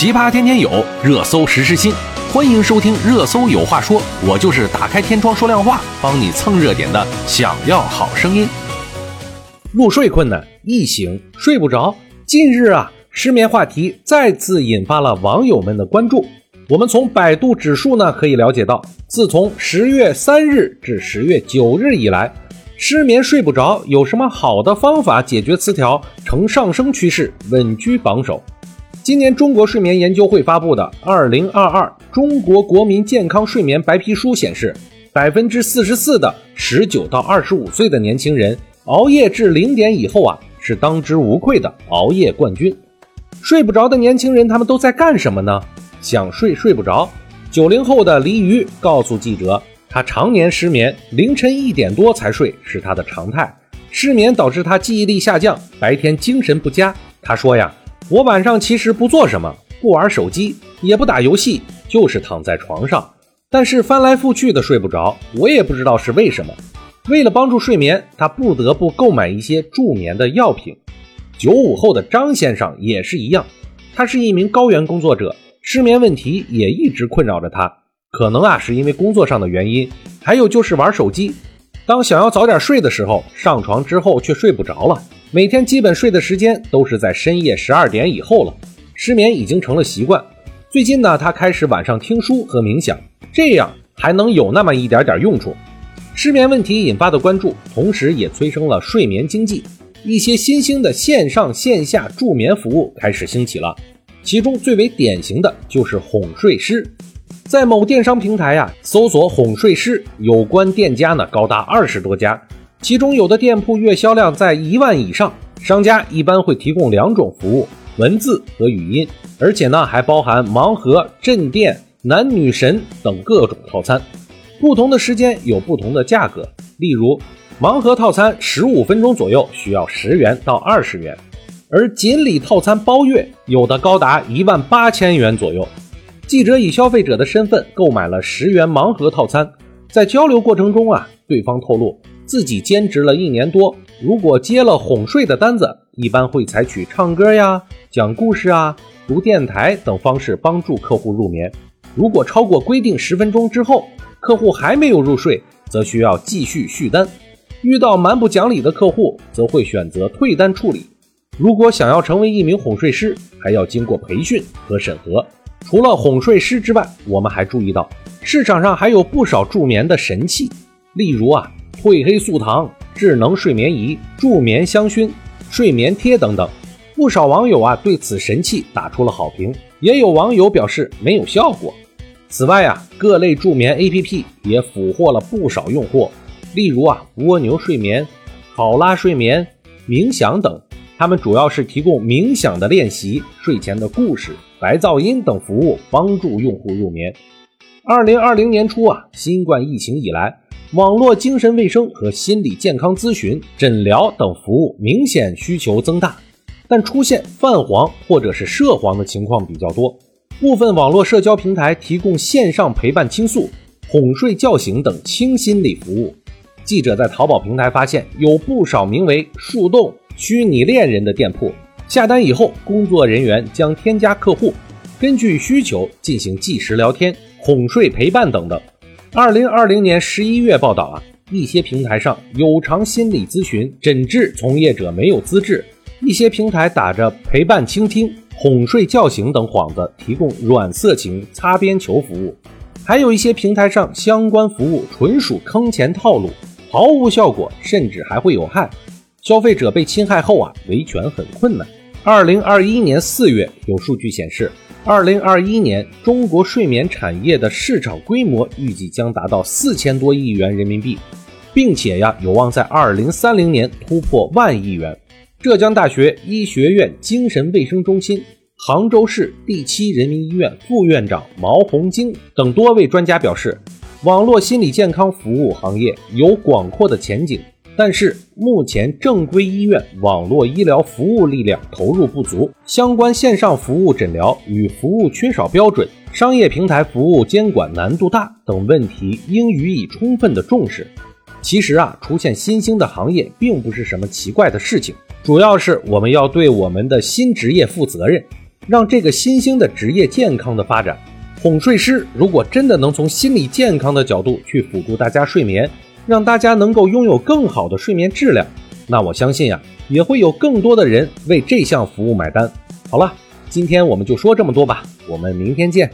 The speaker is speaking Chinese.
奇葩天天有，热搜时时新。欢迎收听《热搜有话说》，我就是打开天窗说亮话，帮你蹭热点的。想要好声音，入睡困难，易醒睡不着。近日啊，失眠话题再次引发了网友们的关注。我们从百度指数呢可以了解到，自从十月三日至十月九日以来，失眠睡不着有什么好的方法解决词条呈上升趋势，稳居榜首。今年中国睡眠研究会发布的《二零二二中国国民健康睡眠白皮书》显示，百分之四十四的十九到二十五岁的年轻人熬夜至零点以后啊，是当之无愧的熬夜冠军。睡不着的年轻人，他们都在干什么呢？想睡睡不着。九零后的黎鱼告诉记者，他常年失眠，凌晨一点多才睡是他的常态。失眠导致他记忆力下降，白天精神不佳。他说呀。我晚上其实不做什么，不玩手机，也不打游戏，就是躺在床上，但是翻来覆去的睡不着，我也不知道是为什么。为了帮助睡眠，他不得不购买一些助眠的药品。九五后的张先生也是一样，他是一名高原工作者，失眠问题也一直困扰着他。可能啊是因为工作上的原因，还有就是玩手机。当想要早点睡的时候，上床之后却睡不着了。每天基本睡的时间都是在深夜十二点以后了，失眠已经成了习惯。最近呢，他开始晚上听书和冥想，这样还能有那么一点点用处。失眠问题引发的关注，同时也催生了睡眠经济，一些新兴的线上线下助眠服务开始兴起了。其中最为典型的就是哄睡师，在某电商平台呀，搜索哄睡师有关店家呢高达二十多家。其中有的店铺月销量在一万以上，商家一般会提供两种服务：文字和语音，而且呢还包含盲盒、镇店、男女神等各种套餐。不同的时间有不同的价格，例如盲盒套餐十五分钟左右需要十元到二十元，而锦鲤套餐包月有的高达一万八千元左右。记者以消费者的身份购买了十元盲盒套餐，在交流过程中啊，对方透露。自己兼职了一年多，如果接了哄睡的单子，一般会采取唱歌呀、讲故事啊、读电台等方式帮助客户入眠。如果超过规定十分钟之后，客户还没有入睡，则需要继续续单。遇到蛮不讲理的客户，则会选择退单处理。如果想要成为一名哄睡师，还要经过培训和审核。除了哄睡师之外，我们还注意到市场上还有不少助眠的神器，例如啊。褪黑素糖、智能睡眠仪、助眠香薰、睡眠贴等等，不少网友啊对此神器打出了好评，也有网友表示没有效果。此外啊，各类助眠 APP 也俘获了不少用户，例如啊蜗牛睡眠、考拉睡眠、冥想等，它们主要是提供冥想的练习、睡前的故事、白噪音等服务，帮助用户入眠。二零二零年初啊，新冠疫情以来。网络精神卫生和心理健康咨询、诊疗等服务明显需求增大，但出现泛黄或者是涉黄的情况比较多。部分网络社交平台提供线上陪伴倾诉、哄睡叫醒等轻心理服务。记者在淘宝平台发现，有不少名为“树洞”虚拟恋人的店铺，下单以后，工作人员将添加客户，根据需求进行即时聊天、哄睡陪伴等等。二零二零年十一月报道啊，一些平台上有偿心理咨询、诊治从业者没有资质；一些平台打着陪伴、倾听、哄睡叫醒等幌子，提供软色情、擦边球服务；还有一些平台上相关服务纯属坑钱套路，毫无效果，甚至还会有害。消费者被侵害后啊，维权很困难。二零二一年四月，有数据显示。二零二一年，中国睡眠产业的市场规模预计将达到四千多亿元人民币，并且呀，有望在二零三零年突破万亿元。浙江大学医学院精神卫生中心、杭州市第七人民医院副院长毛红晶等多位专家表示，网络心理健康服务行业有广阔的前景。但是目前正规医院网络医疗服务力量投入不足，相关线上服务诊疗与服务缺少标准，商业平台服务监管难度大等问题应予以充分的重视。其实啊，出现新兴的行业并不是什么奇怪的事情，主要是我们要对我们的新职业负责任。让这个新兴的职业健康的发展。哄睡师如果真的能从心理健康的角度去辅助大家睡眠，让大家能够拥有更好的睡眠质量，那我相信呀，也会有更多的人为这项服务买单。好了，今天我们就说这么多吧，我们明天见。